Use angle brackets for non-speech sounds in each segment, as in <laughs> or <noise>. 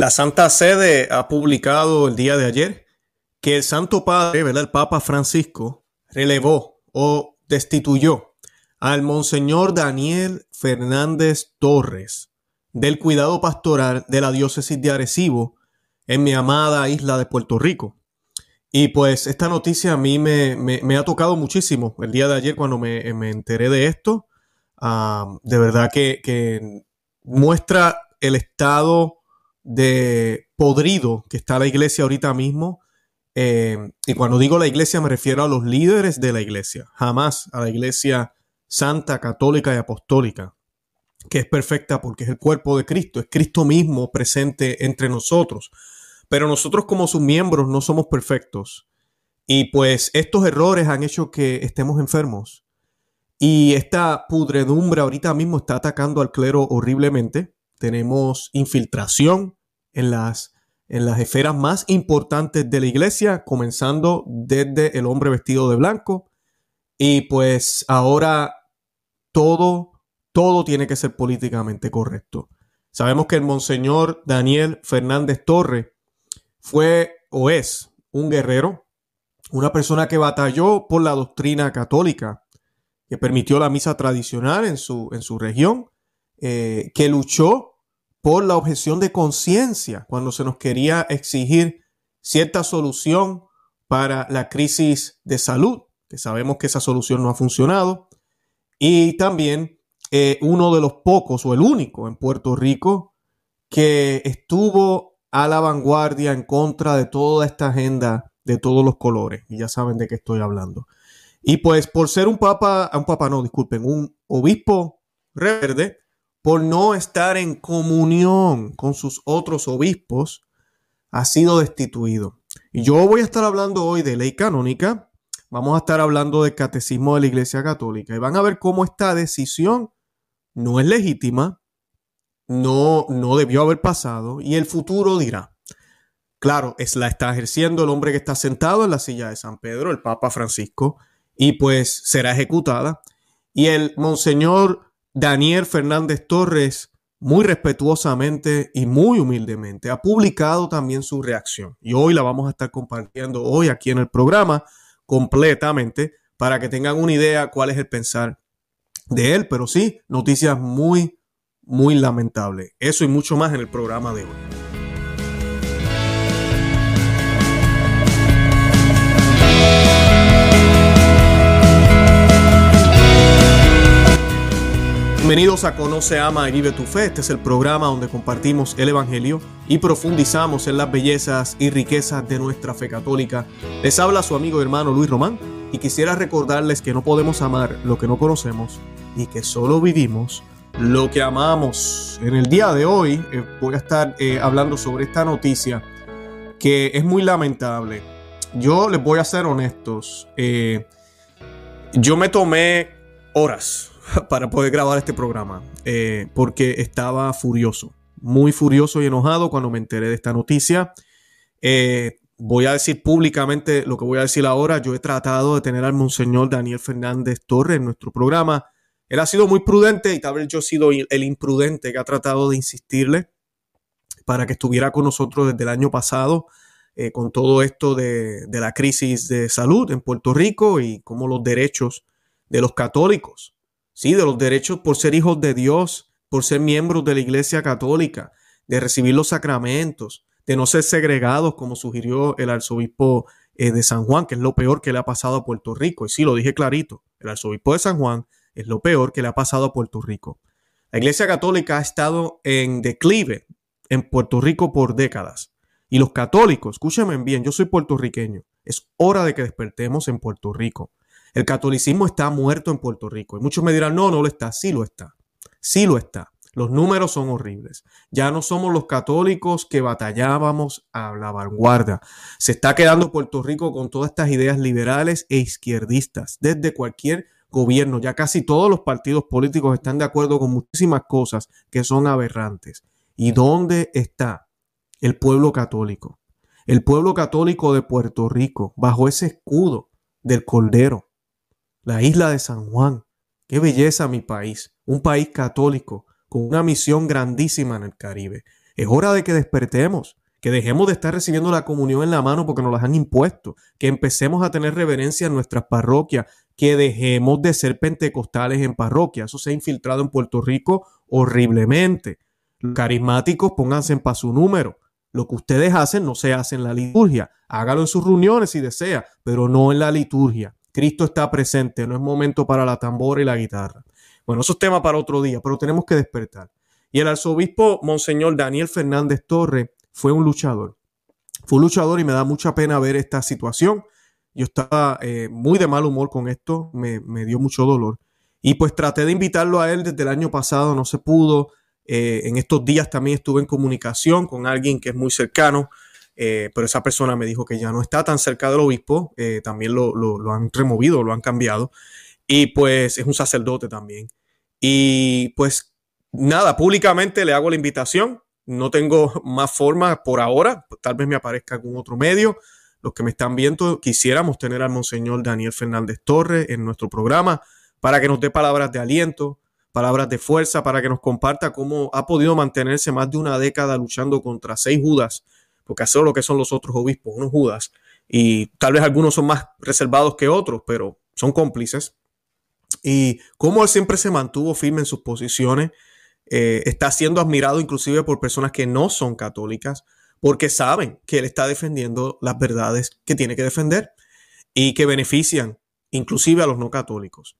La Santa Sede ha publicado el día de ayer que el Santo Padre, ¿verdad? el Papa Francisco, relevó o destituyó al Monseñor Daniel Fernández Torres del cuidado pastoral de la diócesis de Arecibo en mi amada isla de Puerto Rico. Y pues esta noticia a mí me, ha tocado muchísimo el día de ayer cuando me, enteré de esto. Ah, de verdad que muestra el estado de podrido que está la iglesia ahorita mismo. Eh, y cuando digo la iglesia me refiero a los líderes de la iglesia, jamás a la iglesia santa, católica y apostólica, que es perfecta porque es el cuerpo de Cristo, es Cristo mismo presente entre nosotros. Pero nosotros como sus miembros no somos perfectos. Y pues estos errores han hecho que estemos enfermos. Y esta pudredumbre ahorita mismo está atacando al clero horriblemente tenemos infiltración en las, en las esferas más importantes de la iglesia, comenzando desde el hombre vestido de blanco. Y pues ahora todo, todo tiene que ser políticamente correcto. Sabemos que el monseñor Daniel Fernández Torre fue o es un guerrero, una persona que batalló por la doctrina católica, que permitió la misa tradicional en su, en su región, eh, que luchó por la objeción de conciencia cuando se nos quería exigir cierta solución para la crisis de salud, que sabemos que esa solución no ha funcionado, y también eh, uno de los pocos o el único en Puerto Rico que estuvo a la vanguardia en contra de toda esta agenda de todos los colores, y ya saben de qué estoy hablando. Y pues por ser un papa, un papa no, disculpen, un obispo reverde, por no estar en comunión con sus otros obispos, ha sido destituido. Y yo voy a estar hablando hoy de ley canónica, vamos a estar hablando del catecismo de la Iglesia Católica y van a ver cómo esta decisión no es legítima, no, no debió haber pasado y el futuro dirá. Claro, es la está ejerciendo el hombre que está sentado en la silla de San Pedro, el Papa Francisco, y pues será ejecutada. Y el Monseñor Daniel Fernández Torres, muy respetuosamente y muy humildemente, ha publicado también su reacción. Y hoy la vamos a estar compartiendo hoy aquí en el programa completamente para que tengan una idea cuál es el pensar de él. Pero sí, noticias muy, muy lamentables. Eso y mucho más en el programa de hoy. Bienvenidos a Conoce, Ama y Vive tu Fe. Este es el programa donde compartimos el Evangelio y profundizamos en las bellezas y riquezas de nuestra fe católica. Les habla su amigo y hermano Luis Román y quisiera recordarles que no podemos amar lo que no conocemos y que solo vivimos lo que amamos. En el día de hoy eh, voy a estar eh, hablando sobre esta noticia que es muy lamentable. Yo les voy a ser honestos. Eh, yo me tomé horas <laughs> para poder grabar este programa, eh, porque estaba furioso, muy furioso y enojado cuando me enteré de esta noticia. Eh, voy a decir públicamente lo que voy a decir ahora. Yo he tratado de tener al Monseñor Daniel Fernández Torres en nuestro programa. Él ha sido muy prudente y tal vez yo he sido el imprudente que ha tratado de insistirle para que estuviera con nosotros desde el año pasado eh, con todo esto de, de la crisis de salud en Puerto Rico y cómo los derechos de los católicos sí, de los derechos por ser hijos de Dios, por ser miembros de la Iglesia Católica, de recibir los sacramentos, de no ser segregados, como sugirió el arzobispo eh, de San Juan, que es lo peor que le ha pasado a Puerto Rico. Y sí, lo dije clarito, el arzobispo de San Juan es lo peor que le ha pasado a Puerto Rico. La Iglesia Católica ha estado en declive en Puerto Rico por décadas. Y los católicos, escúchenme bien, yo soy puertorriqueño, es hora de que despertemos en Puerto Rico. El catolicismo está muerto en Puerto Rico. Y muchos me dirán, no, no lo está. Sí lo está. Sí lo está. Los números son horribles. Ya no somos los católicos que batallábamos a la vanguardia. Se está quedando Puerto Rico con todas estas ideas liberales e izquierdistas. Desde cualquier gobierno, ya casi todos los partidos políticos están de acuerdo con muchísimas cosas que son aberrantes. ¿Y dónde está el pueblo católico? El pueblo católico de Puerto Rico, bajo ese escudo del Cordero, la isla de San Juan. Qué belleza mi país, un país católico con una misión grandísima en el Caribe. Es hora de que despertemos, que dejemos de estar recibiendo la comunión en la mano porque nos las han impuesto, que empecemos a tener reverencia en nuestras parroquias, que dejemos de ser pentecostales en parroquias. Eso se ha infiltrado en Puerto Rico horriblemente. Los carismáticos, pónganse en su número. Lo que ustedes hacen no se hace en la liturgia. Hágalo en sus reuniones si desea, pero no en la liturgia. Cristo está presente, no es momento para la tambora y la guitarra. Bueno, eso es tema para otro día, pero tenemos que despertar. Y el arzobispo Monseñor Daniel Fernández Torre fue un luchador. Fue un luchador y me da mucha pena ver esta situación. Yo estaba eh, muy de mal humor con esto, me, me, dio mucho dolor. Y pues traté de invitarlo a él desde el año pasado, no se pudo. Eh, en estos días también estuve en comunicación con alguien que es muy cercano, eh, pero esa persona me dijo que ya no está tan cerca del obispo, también lo, lo, lo han removido, lo han cambiado. Y pues es un sacerdote también. Y pues nada, públicamente le hago la invitación. No tengo más forma por ahora. Tal vez me aparezca algún otro medio. Los que me están viendo, quisiéramos tener al Monseñor Daniel Fernández Torres en nuestro programa para que nos dé palabras de aliento, palabras de fuerza, para que nos comparta cómo ha podido mantenerse más de una década luchando contra seis Judas, porque eso es lo que son los otros obispos, unos Judas. Y tal vez algunos son más reservados que otros, pero son cómplices. Y cómo él siempre se mantuvo firme en sus posiciones eh, está siendo admirado inclusive por personas que no son católicas porque saben que él está defendiendo las verdades que tiene que defender y que benefician inclusive a los no católicos.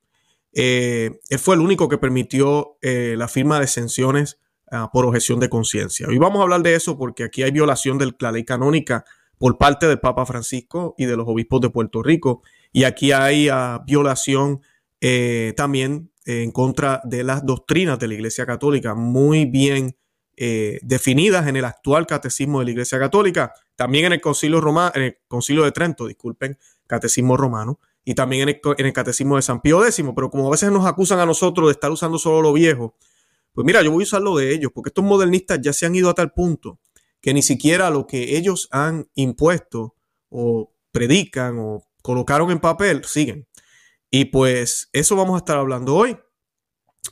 Eh, él fue el único que permitió eh, la firma de exenciones ah, por objeción de conciencia. Hoy vamos a hablar de eso porque aquí hay violación de la ley canónica por parte del Papa Francisco y de los obispos de Puerto Rico. Y aquí hay ah, violación también en contra de las doctrinas de la Iglesia Católica, muy bien eh, definidas en el actual catecismo de la Iglesia Católica, también en el Concilio, Roma, en el Concilio de Trento, disculpen, catecismo romano, y también en el, catecismo de San Pío X, pero como a veces nos acusan a nosotros de estar usando solo lo viejo, pues mira, yo voy a usar lo de ellos, porque estos modernistas ya se han ido a tal punto que ni siquiera lo que ellos han impuesto o predican o colocaron en papel siguen. Y pues eso vamos a estar hablando hoy.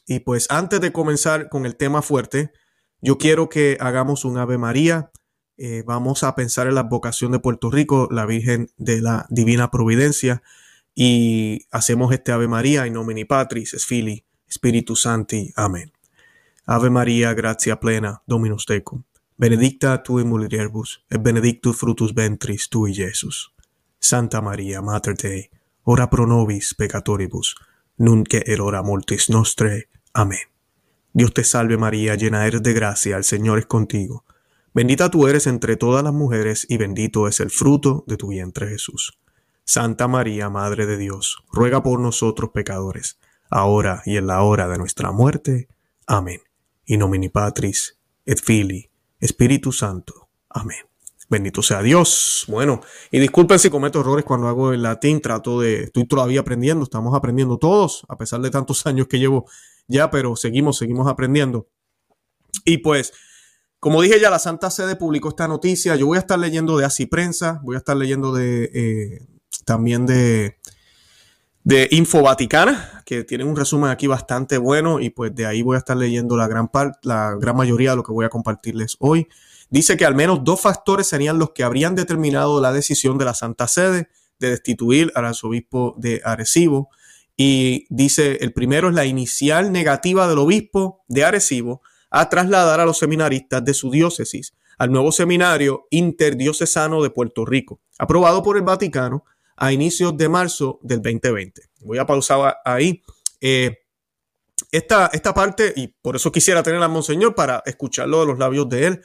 Y pues antes de comenzar con el tema fuerte, yo quiero que hagamos un Ave María. Eh, vamos a pensar en la vocación de Puerto Rico, la Virgen de la Divina Providencia. Y hacemos este Ave María in nomine Patris, Fili, Spiritu Santi. Amén. Ave María, gracia plena, Dominus tecum. Benedicta tu in mulieribus, et benedictus frutus ventris tui, Jesus. Santa María, Mater Dei, ora pro nobis peccatoribus, nunc et hora mortis nostre. Amén. Dios te salve María, llena eres de gracia, el Señor es contigo. Bendita tú eres entre todas las mujeres y bendito es el fruto de tu vientre Jesús. Santa María, Madre de Dios, ruega por nosotros pecadores, ahora y en la hora de nuestra muerte. Amén. In nomine Patris, et Filii, Espíritu Santo. Amén. Bendito sea Dios. Bueno, y disculpen si cometo errores cuando hago el latín, trato de, estoy todavía aprendiendo, estamos aprendiendo todos, a pesar de tantos <laughs> años que llevo ya, pero seguimos, seguimos aprendiendo. Y pues, como dije ya, la Santa Sede publicó esta noticia, yo voy a estar leyendo de Así Prensa, voy a estar leyendo de, eh, también de, de Info Vaticana, que tiene un resumen aquí bastante bueno, y pues de ahí voy a estar leyendo la gran, la gran mayoría de lo que voy a compartirles hoy dice que al menos dos factores serían los que habrían determinado la decisión de la Santa Sede de destituir al arzobispo de Arecibo. Y dice, el primero es la inicial negativa del obispo de Arecibo a trasladar a los seminaristas de su diócesis al nuevo seminario interdiocesano de Puerto Rico, aprobado por el Vaticano a inicios de marzo del 2020. Voy a pausar ahí. Eh, esta, esta parte, y por eso quisiera tener a Monseñor para escucharlo de los labios de él,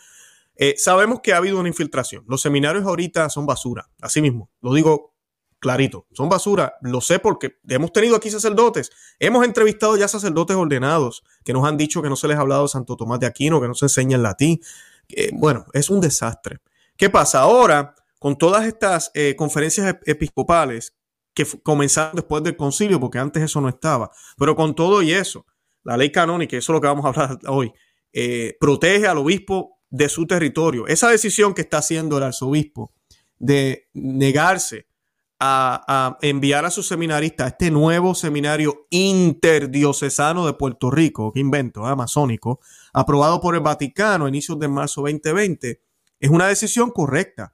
eh, sabemos que ha habido una infiltración. Los seminarios ahorita son basura, así mismo, lo digo clarito, son basura, lo sé porque hemos tenido aquí sacerdotes, hemos entrevistado ya sacerdotes ordenados que nos han dicho que no se les ha hablado de Santo Tomás de Aquino, que no se enseña en latín. bueno, es un desastre. ¿Qué pasa ahora con todas estas eh, conferencias episcopales que comenzaron después del concilio, porque antes eso no estaba, pero con todo y eso, la ley canónica, eso es lo que vamos a hablar <laughs> hoy, eh, protege al obispo de su territorio. Esa decisión que está haciendo el arzobispo de negarse a, enviar a sus seminaristas a este nuevo seminario interdiocesano de Puerto Rico, que invento, amazónico, aprobado por el Vaticano a inicios de marzo 2020, es una decisión correcta.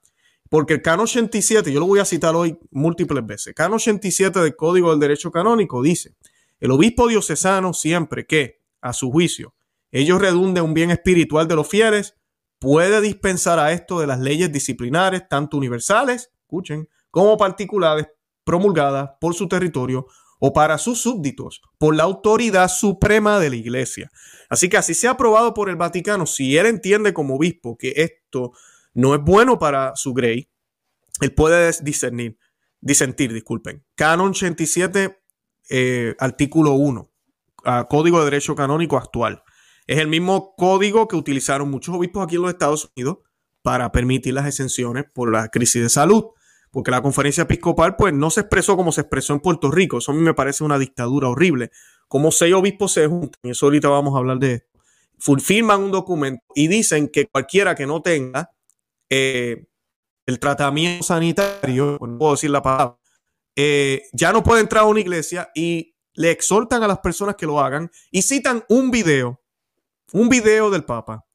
Porque el Cano 87, yo lo voy a citar hoy múltiples veces, Cano 87 del Código del Derecho Canónico dice, el obispo diocesano siempre que, a su juicio, ellos redunden un bien espiritual de los fieles, puede dispensar a esto de las leyes disciplinares, tanto universales, escuchen, como particulares promulgadas por su territorio o para sus súbditos por la autoridad suprema de la iglesia. Así que así se ha aprobado por el Vaticano, si él entiende como obispo que esto no es bueno para su grey, él puede discernir, disentir, disculpen. Canon 87, eh, artículo 1, Código de Derecho Canónico actual. Es el mismo código que utilizaron muchos obispos aquí en los Estados Unidos para permitir las exenciones por la crisis de salud porque la conferencia episcopal pues no se expresó como se expresó en Puerto Rico. Eso a mí me parece una dictadura horrible. Como seis obispos se juntan, y eso ahorita vamos a hablar de esto, firman un documento y dicen que cualquiera que no tenga eh, el tratamiento sanitario, no puedo decir la palabra, eh, ya no puede entrar a una iglesia y le exhortan a las personas que lo hagan y citan un video, un video del Papa.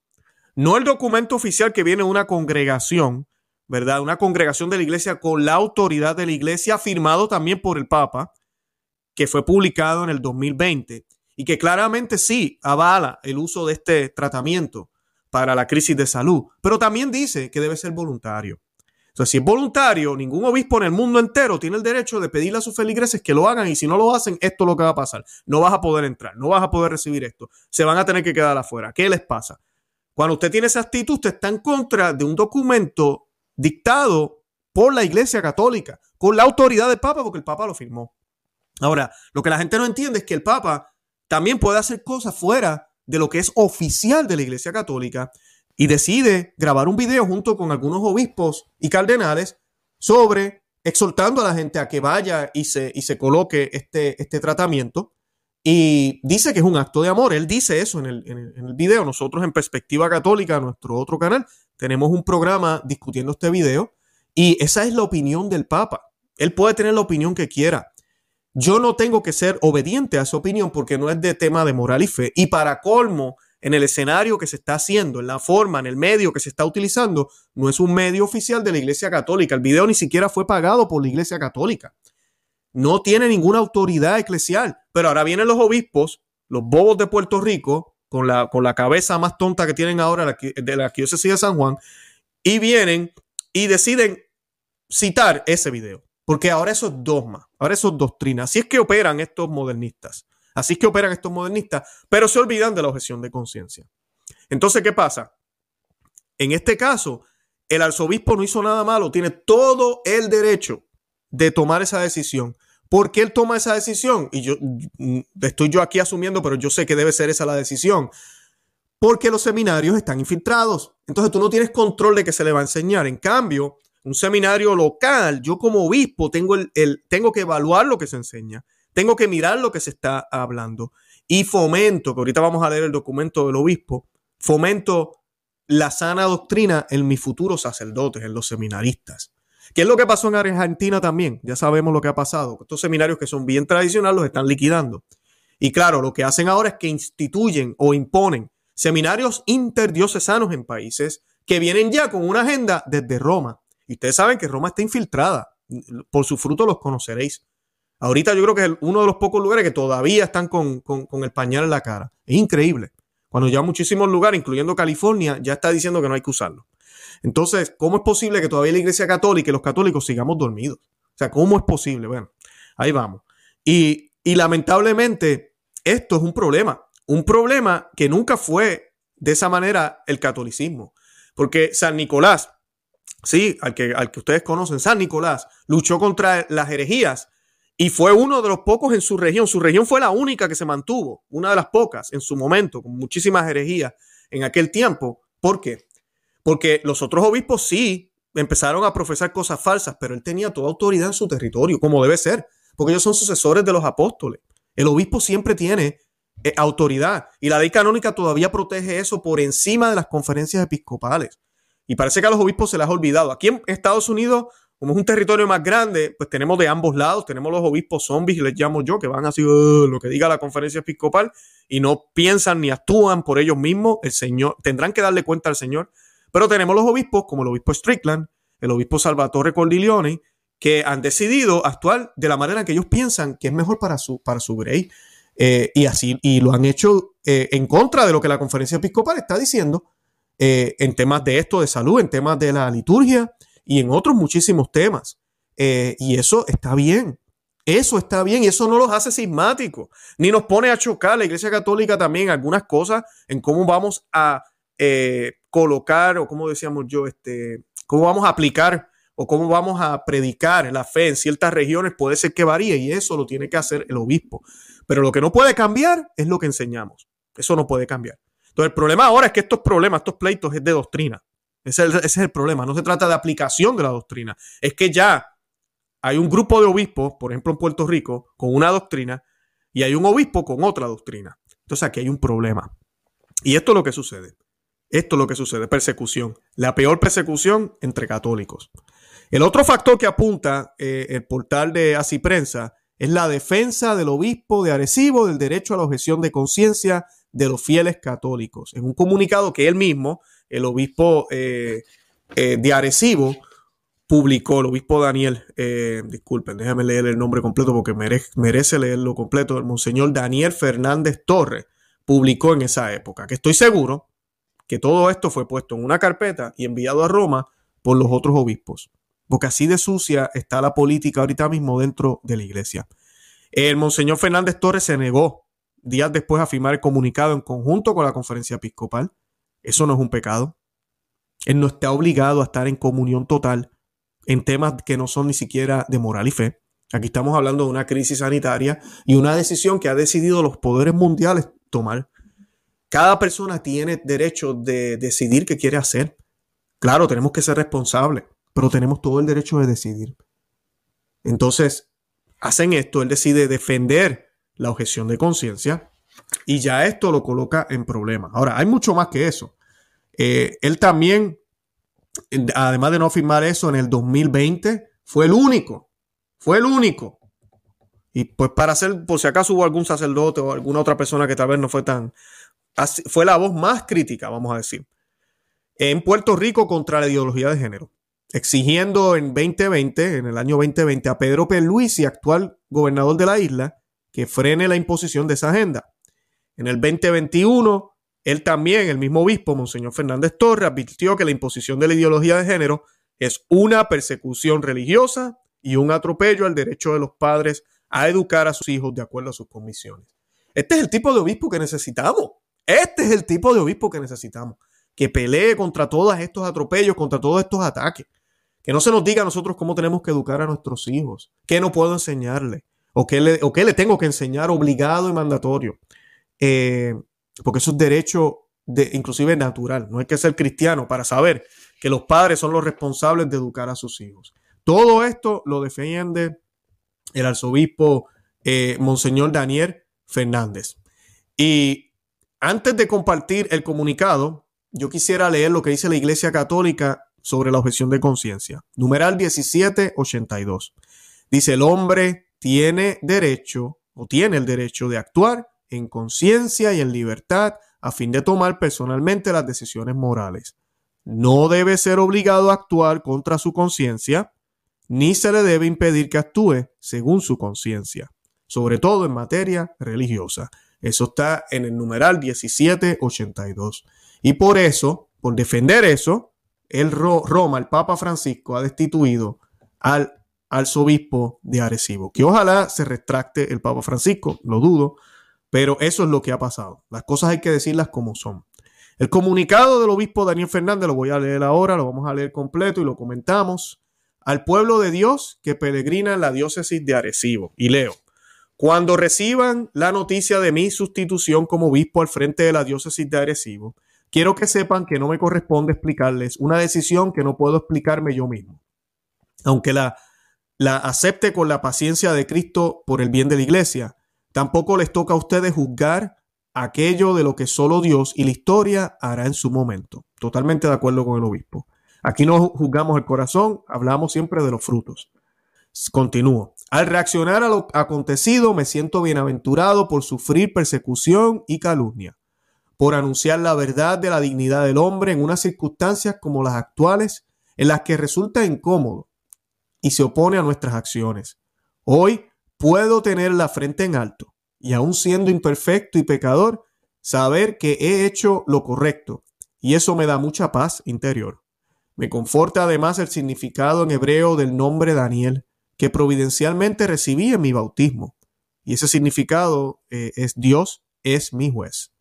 No el documento oficial que viene de una congregación, ¿verdad? Una congregación de la iglesia con la autoridad de la iglesia, firmado también por el Papa, que fue publicado en el 2020 y que claramente sí avala el uso de este tratamiento para la crisis de salud, pero también dice que debe ser voluntario. Sea, si es voluntario, ningún obispo en el mundo entero tiene el derecho de pedirle a sus feligreses que lo hagan y si no lo hacen, esto es lo que va a pasar. No vas a poder entrar, no vas a poder recibir esto. Se van a tener que quedar afuera. ¿Qué les pasa? Cuando usted tiene esa actitud, usted está en contra de un documento dictado por la Iglesia Católica, con la autoridad del Papa, porque el Papa lo firmó. Ahora, lo que la gente no entiende es que el Papa también puede hacer cosas fuera de lo que es oficial de la Iglesia Católica y decide grabar un video junto con algunos obispos y cardenales sobre exhortando a la gente a que vaya y se, y se coloque este, este tratamiento. Y dice que es un acto de amor. Él dice eso en el, en el video. Nosotros en Perspectiva Católica, nuestro otro canal, tenemos un programa discutiendo este video y esa es la opinión del Papa. Él puede tener la opinión que quiera. Yo no tengo que ser obediente a su opinión porque no es de tema de moral y fe. Y para colmo, en el escenario que se está haciendo, en la forma, en el medio que se está utilizando, no es un medio oficial de la Iglesia Católica. El video ni siquiera fue pagado por la Iglesia Católica. No tiene ninguna autoridad eclesial. Pero ahora vienen los obispos, los bobos de Puerto Rico, con la, con la cabeza más tonta que tienen ahora de la diócesis de San Juan, y vienen y deciden citar ese video. Porque ahora eso es dogma, ahora eso es doctrina. Así es que operan estos modernistas. Así es que operan estos modernistas, pero se olvidan de la objeción de conciencia. Entonces, ¿qué pasa? En este caso, el arzobispo no hizo nada malo, tiene todo el derecho de tomar esa decisión. ¿Por qué él toma esa decisión? Y yo mm, estoy yo aquí asumiendo, pero yo sé que debe ser esa la decisión. Porque los seminarios están infiltrados. Entonces tú no tienes control de que se le va a enseñar. En cambio, un seminario local, yo como obispo tengo, el, tengo que evaluar lo que se enseña. Tengo que mirar lo que se está hablando. Y fomento, que ahorita vamos a leer el documento del obispo, fomento la sana doctrina en mis futuros sacerdotes, en los seminaristas. ¿Qué es lo que pasó en Argentina también? Ya sabemos lo que ha pasado. Estos seminarios que son bien tradicionales los están liquidando. Y claro, lo que hacen ahora es que instituyen o imponen seminarios interdiocesanos en países que vienen ya con una agenda desde Roma. Y ustedes saben que Roma está infiltrada. Por su fruto los conoceréis. Ahorita yo creo que es uno de los pocos lugares que todavía están con, con el pañal en la cara. Es increíble. Cuando ya muchísimos lugares, incluyendo California, ya está diciendo que no hay que usarlo. Entonces, ¿cómo es posible que todavía la Iglesia Católica y los católicos sigamos dormidos? O sea, ¿cómo es posible? Bueno, ahí vamos. Y, lamentablemente, esto es un problema. Un problema que nunca fue de esa manera el catolicismo. Porque San Nicolás, sí, al que, al que ustedes conocen, San Nicolás, luchó contra las herejías y fue uno de los pocos en su región. Su región fue la única que se mantuvo, una de las pocas en su momento, con muchísimas herejías en aquel tiempo. ¿Por qué? Porque los otros obispos sí empezaron a profesar cosas falsas, pero él tenía toda autoridad en su territorio, como debe ser, porque ellos son sucesores de los apóstoles. El obispo siempre tiene eh, autoridad y la ley canónica todavía protege eso por encima de las conferencias episcopales. Y parece que a los obispos se les ha olvidado. Aquí en Estados Unidos, como es un territorio más grande, pues tenemos de ambos lados, tenemos los obispos zombies, les llamo yo, que van así lo que diga la conferencia episcopal y no piensan ni actúan por ellos mismos. El Señor, tendrán que darle cuenta al Señor. Pero tenemos los obispos, como el obispo Strickland, el obispo Salvatore Cordileone, que han decidido actuar de la manera que ellos piensan que es mejor para su, para su grey. Eh, y así, y lo han hecho eh, en contra de lo que la conferencia episcopal está diciendo eh, en temas de esto, de salud, en temas de la liturgia y en otros muchísimos temas. y eso está bien. Eso está bien y eso no los hace sismáticos, ni nos pone a chocar la Iglesia Católica también algunas cosas en cómo vamos a colocar o como decíamos yo, este, cómo vamos a aplicar o cómo vamos a predicar la fe en ciertas regiones puede ser que varíe y eso lo tiene que hacer el obispo. Pero lo que no puede cambiar es lo que enseñamos. Eso no puede cambiar. Entonces el problema ahora es que estos problemas, estos pleitos es de doctrina. Ese es, el, problema. No se trata de aplicación de la doctrina. Es que ya hay un grupo de obispos, por ejemplo en Puerto Rico, con una doctrina y hay un obispo con otra doctrina. Entonces aquí hay un problema. Y esto es lo que sucede. Esto es lo que sucede, persecución. La peor persecución entre católicos. El otro factor que apunta eh, el portal de Así Prensa es la defensa del obispo de Arecibo del derecho a la objeción de conciencia de los fieles católicos. En un comunicado que él mismo, el obispo eh, eh, de Arecibo, publicó, el obispo Daniel, disculpen, déjame leer el nombre completo porque merece, merece leerlo completo, el monseñor Daniel Fernández Torres, publicó en esa época, que estoy seguro que todo esto fue puesto en una carpeta y enviado a Roma por los otros obispos. Porque así de sucia está la política ahorita mismo dentro de la iglesia. El monseñor Fernández Torres se negó días después a firmar el comunicado en conjunto con la conferencia episcopal. Eso no es un pecado. Él no está obligado a estar en comunión total en temas que no son ni siquiera de moral y fe. Aquí estamos hablando de una crisis sanitaria y una decisión que ha decidido los poderes mundiales tomar. Cada persona tiene derecho de decidir qué quiere hacer. Claro, tenemos que ser responsables, pero tenemos todo el derecho de decidir. Entonces, hacen esto, él decide defender la objeción de conciencia y ya esto lo coloca en problemas. Ahora, hay mucho más que eso. Eh, él también, además de no firmar eso en el 2020, fue el único, fue el único. Y pues para hacer, por si acaso hubo algún sacerdote o alguna otra persona que tal vez no fue tan fue la voz más crítica, vamos a decir, en Puerto Rico contra la ideología de género, exigiendo en 2020, en el año 2020, a Pedro y actual gobernador de la isla, que frene la imposición de esa agenda. En el 2021, él también, el mismo obispo, Monseñor Fernández Torres, advirtió que la imposición de la ideología de género es una persecución religiosa y un atropello al derecho de los padres a educar a sus hijos de acuerdo a sus comisiones. Este es el tipo de obispo que necesitamos. Este es el tipo de obispo que necesitamos, que pelee contra todos estos atropellos, contra todos estos ataques. Que no se nos diga a nosotros cómo tenemos que educar a nuestros hijos, qué no puedo enseñarle, o qué le, tengo que enseñar obligado y mandatorio. Eh, porque eso es derecho de, inclusive natural. No hay que ser cristiano para saber que los padres son los responsables de educar a sus hijos. Todo esto lo defiende el arzobispo eh, Monseñor Daniel Fernández. Y antes de compartir el comunicado, yo quisiera leer lo que dice la Iglesia Católica sobre la objeción de conciencia. Numeral 1782. Dice, el hombre tiene derecho o tiene el derecho de actuar en conciencia y en libertad a fin de tomar personalmente las decisiones morales. No debe ser obligado a actuar contra su conciencia, ni se le debe impedir que actúe según su conciencia, sobre todo en materia religiosa. Eso está en el numeral 1782. Y por eso, por defender eso, el Roma, el Papa Francisco, ha destituido al arzobispo de Arecibo. Que ojalá se retracte el Papa Francisco, lo dudo, pero eso es lo que ha pasado. Las cosas hay que decirlas como son. El comunicado del obispo Daniel Fernández lo voy a leer ahora, lo vamos a leer completo y lo comentamos. Al pueblo de Dios que peregrina en la diócesis de Arecibo. Y leo. Cuando reciban la noticia de mi sustitución como obispo al frente de la diócesis de Arecibo, quiero que sepan que no me corresponde explicarles una decisión que no puedo explicarme yo mismo. Aunque la, la acepte con la paciencia de Cristo por el bien de la iglesia, tampoco les toca a ustedes juzgar aquello de lo que solo Dios y la historia hará en su momento. Totalmente de acuerdo con el obispo. Aquí no juzgamos el corazón, hablamos siempre de los frutos. Continúo. Al reaccionar a lo acontecido, me siento bienaventurado por sufrir persecución y calumnia, por anunciar la verdad de la dignidad del hombre en unas circunstancias como las actuales, en las que resulta incómodo y se opone a nuestras acciones. Hoy puedo tener la frente en alto y aun siendo imperfecto y pecador, saber que he hecho lo correcto y eso me da mucha paz interior. Me conforta además el significado en hebreo del nombre Daniel, que providencialmente recibí en mi bautismo. Y ese significado eh, es Dios es mi juez.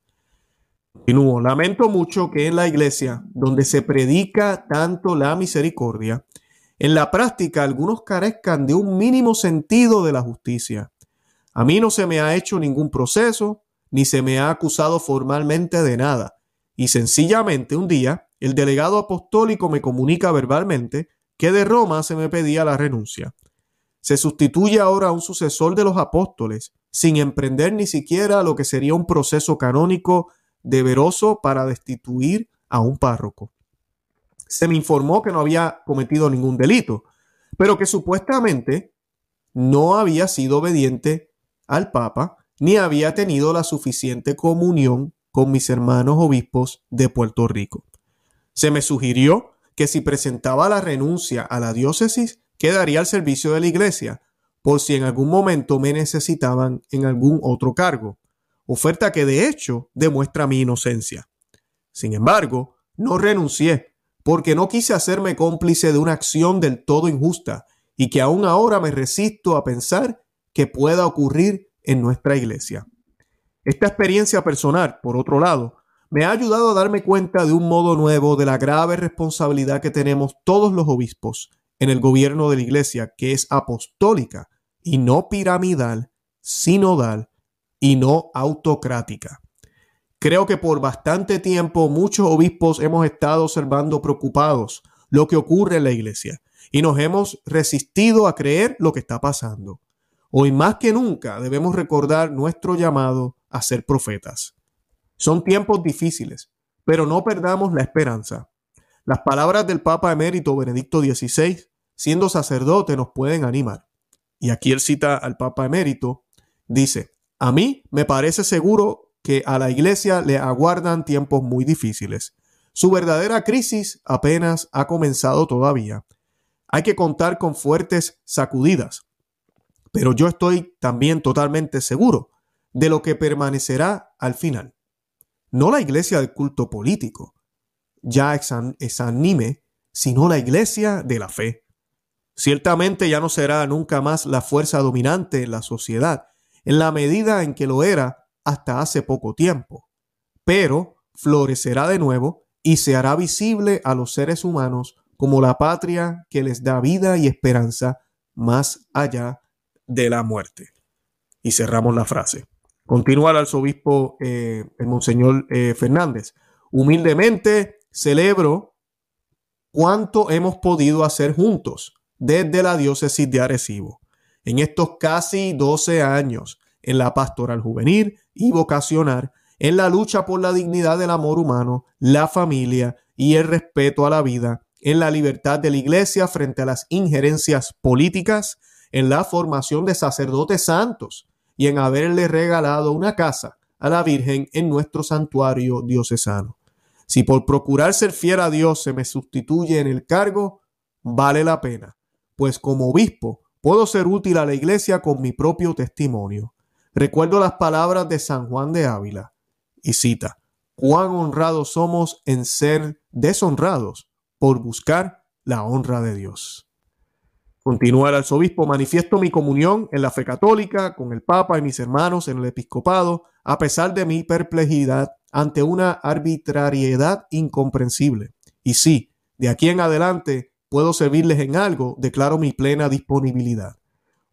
Continúo. Lamento mucho que en la iglesia, donde se predica tanto la misericordia, en la práctica algunos carezcan de un mínimo sentido de la justicia. A mí no se me ha hecho ningún proceso, ni se me ha acusado formalmente de nada. Y sencillamente un día el delegado apostólico me comunica verbalmente que de Roma se me pedía la renuncia se sustituye ahora a un sucesor de los apóstoles, sin emprender ni siquiera lo que sería un proceso canónico deberoso para destituir a un párroco. Se me informó que no había cometido ningún delito, pero que supuestamente no había sido obediente al Papa ni había tenido la suficiente comunión con mis hermanos obispos de Puerto Rico. Se me sugirió que si presentaba la renuncia a la diócesis, quedaría al servicio de la iglesia por si en algún momento me necesitaban en algún otro cargo, oferta que de hecho demuestra mi inocencia. Sin embargo, no renuncié, porque no quise hacerme cómplice de una acción del todo injusta y que aún ahora me resisto a pensar que pueda ocurrir en nuestra iglesia. Esta experiencia personal, por otro lado, me ha ayudado a darme cuenta de un modo nuevo de la grave responsabilidad que tenemos todos los obispos en el gobierno de la iglesia, que es apostólica y no piramidal, sinodal y no autocrática. Creo que por bastante tiempo muchos obispos hemos estado observando preocupados lo que ocurre en la iglesia y nos hemos resistido a creer lo que está pasando. Hoy más que nunca debemos recordar nuestro llamado a ser profetas. Son tiempos difíciles, pero no perdamos la esperanza. Las palabras del Papa emérito Benedicto XVI siendo sacerdote nos pueden animar. Y aquí él cita al Papa emérito, dice, a mí me parece seguro que a la iglesia le aguardan tiempos muy difíciles. Su verdadera crisis apenas ha comenzado todavía. Hay que contar con fuertes sacudidas. Pero yo estoy también totalmente seguro de lo que permanecerá al final. No la iglesia del culto político, ya exanime, sino la iglesia de la fe. Ciertamente ya no será nunca más la fuerza dominante en la sociedad, en la medida en que lo era hasta hace poco tiempo, pero florecerá de nuevo y se hará visible a los seres humanos como la patria que les da vida y esperanza más allá de la muerte. Y cerramos la frase. Continúa el arzobispo, eh, el monseñor eh, Fernández. Humildemente celebro cuánto hemos podido hacer juntos desde la diócesis de Arecibo. En estos casi 12 años, en la pastoral juvenil y vocacional, en la lucha por la dignidad del amor humano, la familia y el respeto a la vida, en la libertad de la iglesia frente a las injerencias políticas, en la formación de sacerdotes santos y en haberle regalado una casa a la Virgen en nuestro santuario diocesano. Si por procurar ser fiel a Dios se me sustituye en el cargo, vale la pena pues como obispo puedo ser útil a la iglesia con mi propio testimonio. Recuerdo las palabras de San Juan de Ávila y cita, cuán honrados somos en ser deshonrados por buscar la honra de Dios. Continúa el arzobispo, manifiesto mi comunión en la fe católica con el Papa y mis hermanos en el episcopado, a pesar de mi perplejidad ante una arbitrariedad incomprensible. Y sí, de aquí en adelante puedo servirles en algo, declaro mi plena disponibilidad.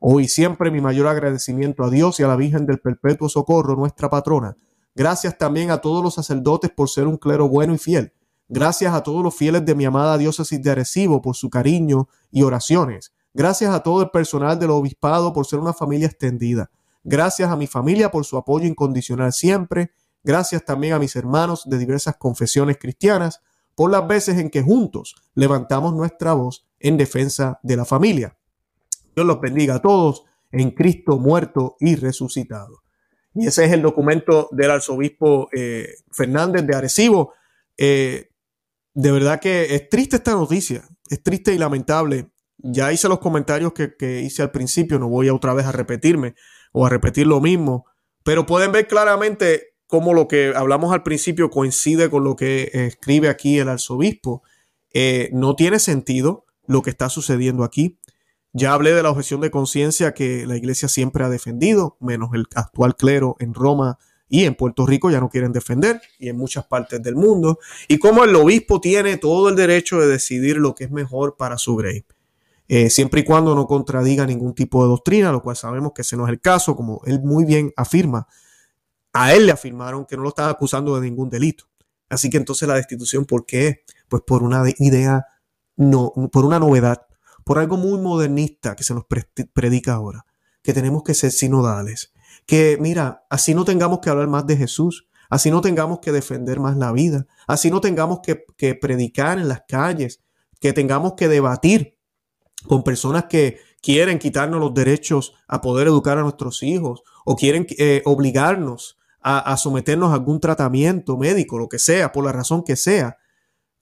Hoy siempre mi mayor agradecimiento a Dios y a la Virgen del Perpetuo Socorro, nuestra patrona. Gracias también a todos los sacerdotes por ser un clero bueno y fiel. Gracias a todos los fieles de mi amada diócesis de Arecibo por su cariño y oraciones. Gracias a todo el personal del obispado por ser una familia extendida. Gracias a mi familia por su apoyo incondicional siempre. Gracias también a mis hermanos de diversas confesiones cristianas por las veces en que juntos levantamos nuestra voz en defensa de la familia. Dios los bendiga a todos en Cristo muerto y resucitado. Y ese es el documento del arzobispo eh, Fernández de Arecibo. Eh, de verdad que es triste esta noticia, es triste y lamentable. Ya hice los comentarios que, hice al principio, no voy a otra vez a repetirme o a repetir lo mismo, pero pueden ver claramente cómo lo que hablamos al principio coincide con lo que escribe aquí el arzobispo. Eh, no tiene sentido lo que está sucediendo aquí. Ya hablé de la objeción de conciencia que la iglesia siempre ha defendido, menos el actual clero en Roma y en Puerto Rico ya no quieren defender y en muchas partes del mundo. Y cómo el obispo tiene todo el derecho de decidir lo que es mejor para su grey. Eh, siempre y cuando no contradiga ningún tipo de doctrina, lo cual sabemos que ese no es el caso, como él muy bien afirma. A él le afirmaron que no lo estaban acusando de ningún delito. Así que entonces la destitución, ¿por qué? Pues por una idea, no, por una novedad por algo muy modernista que se nos predica ahora, que tenemos que ser sinodales, que mira, así no tengamos que hablar más de Jesús, así no tengamos que defender más la vida, así no tengamos que, predicar en las calles, que tengamos que debatir con personas que quieren quitarnos los derechos a poder educar a nuestros hijos o quieren eh, obligarnos a, someternos a algún tratamiento médico, lo que sea, por la razón que sea.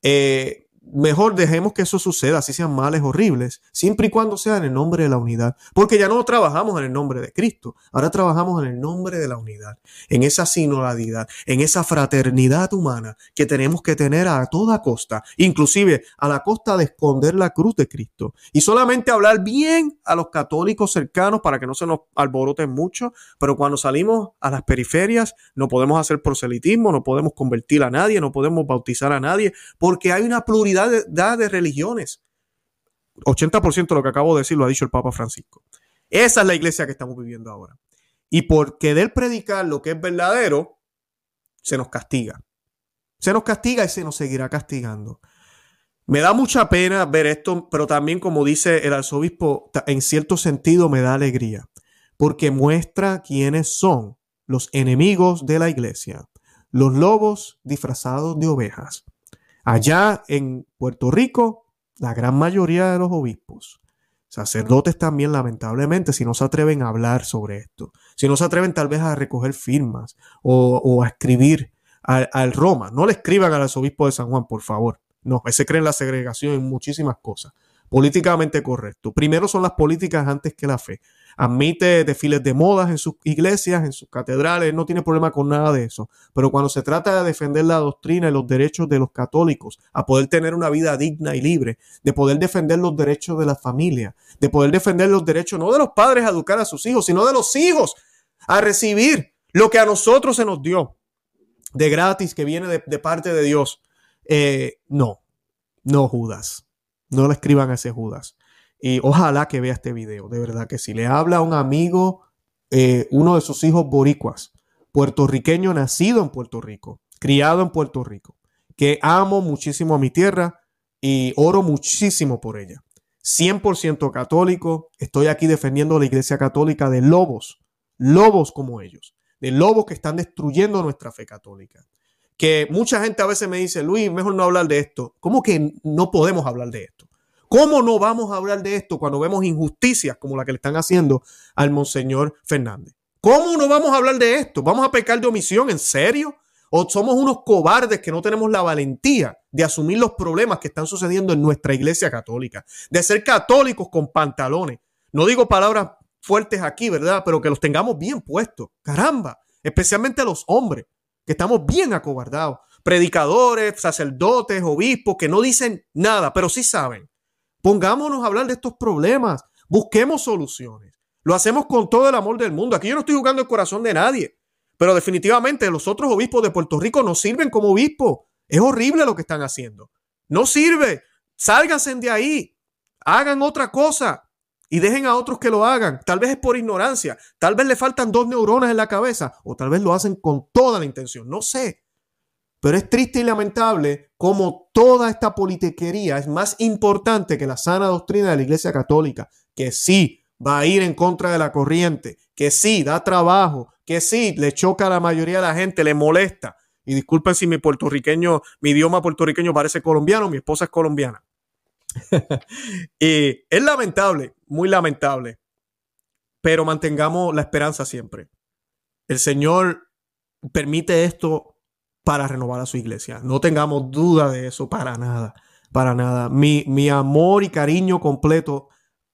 Eh, mejor dejemos que eso suceda, así sean males horribles, siempre y cuando sea en el nombre de la unidad. Porque ya no trabajamos en el nombre de Cristo, ahora trabajamos en el nombre de la unidad, en esa sinodalidad, en esa fraternidad humana que tenemos que tener a toda costa, inclusive a la costa de esconder la cruz de Cristo. Y solamente hablar bien a los católicos cercanos para que no se nos alboroten mucho, pero cuando salimos a las periferias no podemos hacer proselitismo, no podemos convertir a nadie, no podemos bautizar a nadie, porque hay una pluralidad de, religiones. 80% de lo que acabo de decir lo ha dicho el Papa Francisco. Esa es la iglesia que estamos viviendo ahora. Y por querer predicar lo que es verdadero, se nos castiga. Se nos castiga y se nos seguirá castigando. Me da mucha pena ver esto, pero también, como dice el arzobispo, en cierto sentido me da alegría, porque muestra quiénes son los enemigos de la iglesia, los lobos disfrazados de ovejas. Allá en Puerto Rico, la gran mayoría de los obispos, sacerdotes también lamentablemente, si no se atreven a hablar sobre esto, si no se atreven tal vez a recoger firmas o, a escribir al, Roma, no le escriban al arzobispo de San Juan, por favor. No, ese cree en la segregación en muchísimas cosas. Políticamente correcto. Primero son las políticas antes que la fe admite desfiles de modas en sus iglesias, en sus catedrales, no tiene problema con nada de eso. Pero cuando se trata de defender la doctrina y los derechos de los católicos, a poder tener una vida digna y libre, de poder defender los derechos de la familia, de poder defender los derechos no de los padres a educar a sus hijos, sino de los hijos a recibir lo que a nosotros se nos dio de gratis que viene de, parte de Dios. Eh, no, no Judas. No le escriban a ese Judas. Y ojalá que vea este video, de verdad que si le habla a un amigo, eh, uno de sus hijos boricuas, puertorriqueño nacido en Puerto Rico, criado en Puerto Rico, que amo muchísimo a mi tierra y oro muchísimo por ella. 100% católico, estoy aquí defendiendo la iglesia católica de lobos, lobos como ellos, de lobos que están destruyendo nuestra fe católica. Que mucha gente a veces me dice, Luis, mejor no hablar de esto. ¿Cómo que no podemos hablar de esto? ¿Cómo no vamos a hablar de esto cuando vemos injusticias como la que le están haciendo al Monseñor Fernández? ¿Cómo no vamos a hablar de esto? ¿Vamos a pecar de omisión? ¿En serio? ¿O somos unos cobardes que no tenemos la valentía de asumir los problemas que están sucediendo en nuestra iglesia católica? De ser católicos con pantalones. No digo palabras fuertes aquí, ¿verdad? Pero que los tengamos bien puestos. Caramba, especialmente los hombres, que estamos bien acobardados. Predicadores, sacerdotes, obispos, que no dicen nada, pero sí saben Pongámonos a hablar de estos problemas, busquemos soluciones. Lo hacemos con todo el amor del mundo. Aquí yo no estoy jugando el corazón de nadie, pero definitivamente los otros obispos de Puerto Rico no sirven como obispos. Es horrible lo que están haciendo. No sirve. Sálganse de ahí. Hagan otra cosa y dejen a otros que lo hagan. Tal vez es por ignorancia, tal vez le faltan dos neuronas en la cabeza o tal vez lo hacen con toda la intención. No sé. Pero es triste y lamentable como toda esta politiquería es más importante que la sana doctrina de la Iglesia Católica, que sí va a ir en contra de la corriente, que sí da trabajo, que sí le choca a la mayoría de la gente, le molesta. y disculpen si mi puertorriqueño, mi idioma puertorriqueño parece colombiano, mi esposa es colombiana. <laughs> y es lamentable, muy lamentable, pero mantengamos la esperanza siempre. El Señor permite esto para renovar a su iglesia. No tengamos duda de eso para nada, para nada. Mi, mi amor y cariño completo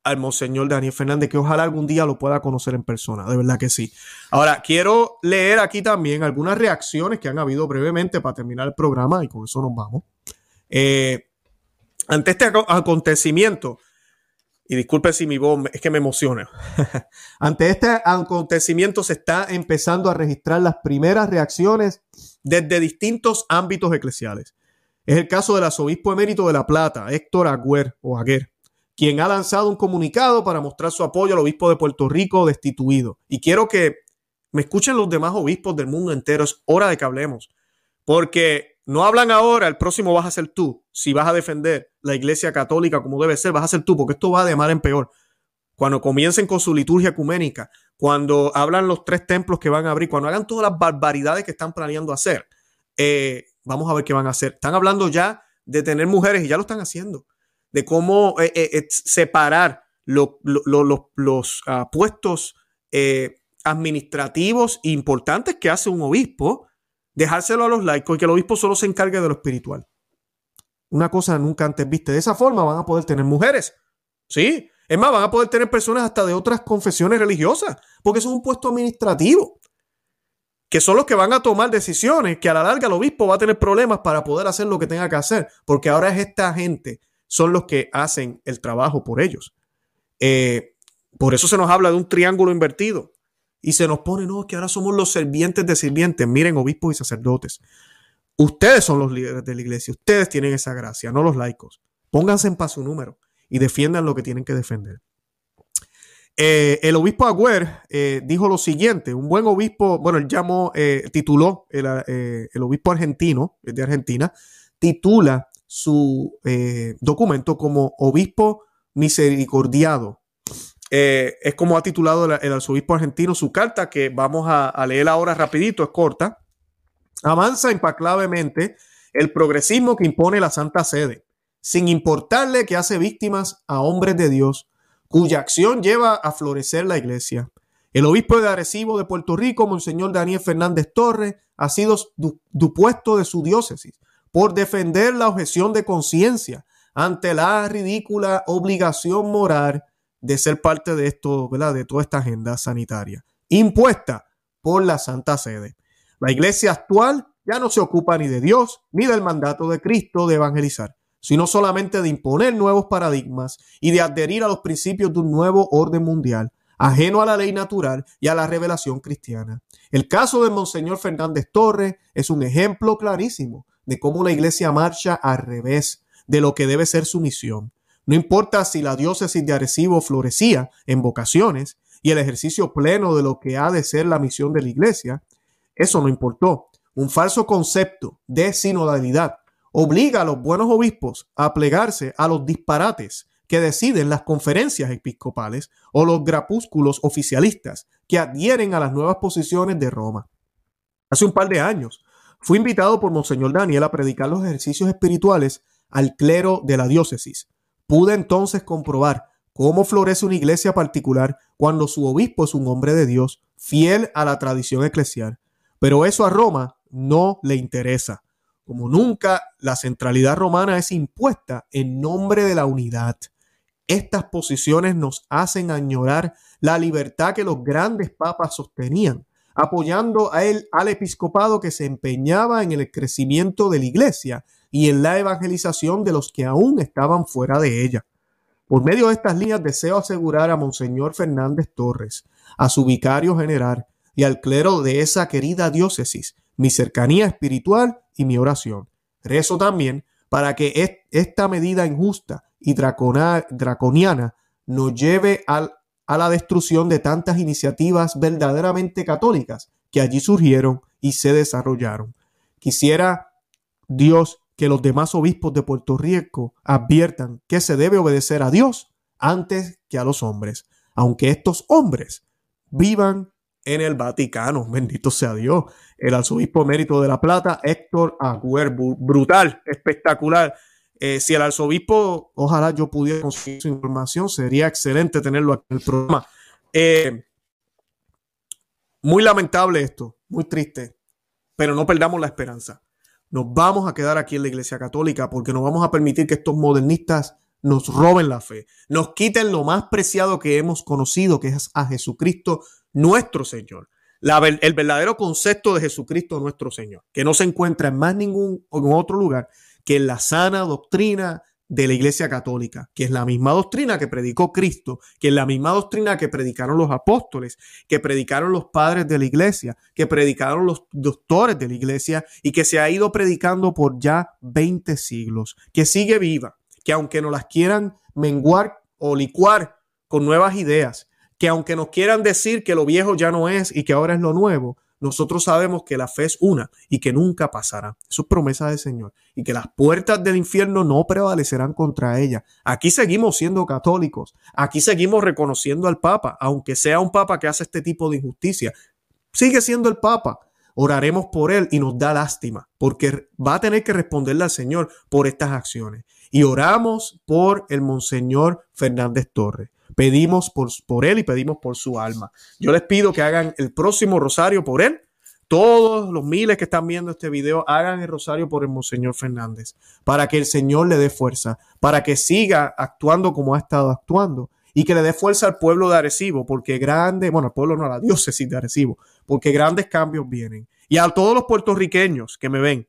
al Monseñor Daniel Fernández, que ojalá algún día lo pueda conocer en persona, de verdad que sí. Ahora, quiero leer aquí también algunas reacciones que han habido brevemente para terminar el programa y con eso nos vamos. Eh, ante este acontecimiento, y disculpe si mi voz es que me emociona, <laughs> ante este acontecimiento se está empezando a registrar las primeras reacciones desde distintos ámbitos eclesiales. Es el caso del arzobispo emérito de La Plata, Héctor Agüer o Aguer, quien ha lanzado un comunicado para mostrar su apoyo al obispo de Puerto Rico destituido. Y quiero que me escuchen los demás obispos del mundo entero. Es hora de que hablemos. Porque no hablan ahora, el próximo vas a ser tú. Si vas a defender la iglesia católica como debe ser, vas a ser tú, porque esto va de mal en peor. Cuando comiencen con su liturgia ecuménica, cuando hablan los tres templos que van a abrir, cuando hagan todas las barbaridades que están planeando hacer, eh, vamos a ver qué van a hacer. Están hablando ya de tener mujeres y ya lo están haciendo de cómo eh, eh, separar los uh, puestos administrativos importantes que hace un obispo, dejárselo a los laicos y que el obispo solo se encargue de lo espiritual. Una cosa nunca antes vista. De esa forma van a poder tener mujeres. Sí. Es más, van a poder tener personas hasta de otras confesiones religiosas, porque eso es un puesto administrativo que son los que van a tomar decisiones, que a la larga el obispo va a tener problemas para poder hacer lo que tenga que hacer, porque ahora es esta gente son los que hacen el trabajo por ellos. Eh, por eso se nos habla de un triángulo invertido. Y se nos pone, no, que ahora somos los servientes de sirvientes. Miren, obispos y sacerdotes. Ustedes son los líderes de la iglesia. Ustedes tienen esa gracia, no los laicos. Pónganse en paso número y defiendan lo que tienen que defender. Eh, el obispo Agüer eh, dijo lo siguiente: un buen obispo, bueno, él llamó, tituló el, el, obispo argentino, de Argentina, titula su eh, documento como obispo misericordiado. Eh, es como ha titulado el, arzobispo argentino su carta, que vamos a, leer ahora rapidito, es corta. Avanza implacablemente el progresismo que impone la Santa Sede, sin importarle que hace víctimas a hombres de Dios, cuya acción lleva a florecer la iglesia. El obispo de Arecibo de Puerto Rico, Monseñor Daniel Fernández Torres, ha sido dupuesto de su diócesis por defender la objeción de conciencia ante la ridícula obligación moral de ser parte de esto. De toda esta agenda sanitaria impuesta por la Santa Sede. La iglesia actual ya no se ocupa ni de Dios ni del mandato de Cristo de evangelizar, sino solamente de imponer nuevos paradigmas y de adherir a los principios de un nuevo orden mundial, ajeno a la ley natural y a la revelación cristiana. El caso de Monseñor Fernández Torres es un ejemplo clarísimo de cómo la iglesia marcha al revés de lo que debe ser su misión. No importa si la diócesis de Arecibo florecía en vocaciones y el ejercicio pleno de lo que ha de ser la misión de la iglesia, eso no importó. Un falso concepto de sinodalidad obliga a los buenos obispos a plegarse a los disparates que deciden las conferencias episcopales o los grapúsculos oficialistas que adhieren a las nuevas posiciones de Roma. Hace un par de años, Fui invitado por Monseñor Daniel a predicar los ejercicios espirituales al clero de la diócesis. Pude entonces comprobar cómo florece una iglesia particular cuando su obispo es un hombre de Dios, fiel a la tradición eclesial. Pero eso a Roma no le interesa. Como nunca, la centralidad romana es impuesta en nombre de la unidad. Estas posiciones nos hacen añorar la libertad que los grandes papas sostenían apoyando a él, al episcopado que se empeñaba en el crecimiento de la iglesia y en la evangelización de los que aún estaban fuera de ella. Por medio de estas líneas deseo asegurar a Monseñor Fernández Torres, a su vicario general y al clero de esa querida diócesis mi cercanía espiritual y mi oración. Rezo también para que esta medida injusta y draconiana nos lleve a la destrucción de tantas iniciativas verdaderamente católicas que allí surgieron y se desarrollaron. Quisiera Dios que los demás obispos de Puerto Rico adviertan que se debe obedecer a Dios antes que a los hombres, aunque estos hombres vivan en el Vaticano. Bendito sea Dios. El arzobispo emérito de La Plata, Héctor Agüer, brutal, espectacular. Eh, si el arzobispo, ojalá yo pudiera conseguir su información, sería excelente tenerlo aquí en el programa. Eh, muy lamentable esto, muy triste, pero no perdamos la esperanza. Nos vamos a quedar aquí en la Iglesia Católica porque no vamos a permitir que estos modernistas nos roben la fe, nos quiten lo más preciado que hemos conocido, que es a Jesucristo nuestro Señor. el verdadero concepto de Jesucristo nuestro Señor, que no se encuentra en más ningún otro lugar que en la sana doctrina de la Iglesia Católica, que es la misma doctrina que predicó Cristo, que es la misma doctrina que predicaron los apóstoles, que predicaron los padres de la Iglesia, que predicaron los doctores de la Iglesia y que se ha ido predicando por ya 20 siglos, que sigue viva, que aunque nos las quieran menguar o licuar con nuevas ideas, que aunque nos quieran decir que lo viejo ya no es y que ahora es lo nuevo, nosotros sabemos que la fe es una y que nunca pasará. Eso es promesa del Señor. Y que las puertas del infierno no prevalecerán contra ella. Aquí seguimos siendo católicos. Aquí seguimos reconociendo al Papa, aunque sea un Papa que hace este tipo de injusticia. Sigue siendo el Papa. Oraremos por él y nos da lástima, porque va a tener que responderle al Señor por estas acciones. Y oramos por el Monseñor Fernández Torres. Pedimos por, por él y pedimos por su alma. Yo les pido que hagan el próximo rosario por él. Todos los miles que están viendo este video hagan el rosario por el Monseñor Fernández, para que el Señor le dé fuerza, para que siga actuando como ha estado actuando y que le dé fuerza al pueblo de Arecibo, porque grande, bueno, al pueblo no, a la diócesis de Arecibo, porque grandes cambios vienen. Y a todos los puertorriqueños que me ven,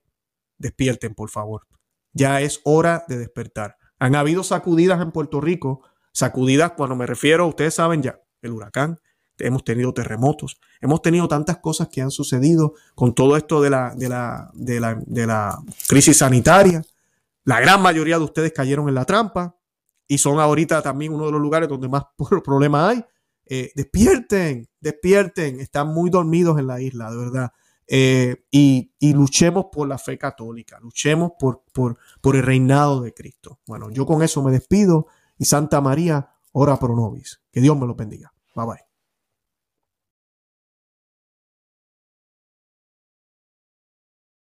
despierten, por favor. Ya es hora de despertar. Han habido sacudidas en Puerto Rico Sacudidas, cuando me refiero, ustedes saben ya, el huracán, hemos tenido terremotos, hemos tenido tantas cosas que han sucedido con todo esto de la, de la, de la, de la crisis sanitaria. La gran mayoría de ustedes cayeron en la trampa y son ahorita también uno de los lugares donde más <laughs> problemas hay. Eh, despierten, despierten, están muy dormidos en la isla, de verdad. Eh, y, y, luchemos por la fe católica, luchemos por, por, por el reinado de Cristo. Bueno, yo con eso me despido y Santa María, ora pro nobis. Que Dios me lo bendiga. Bye bye.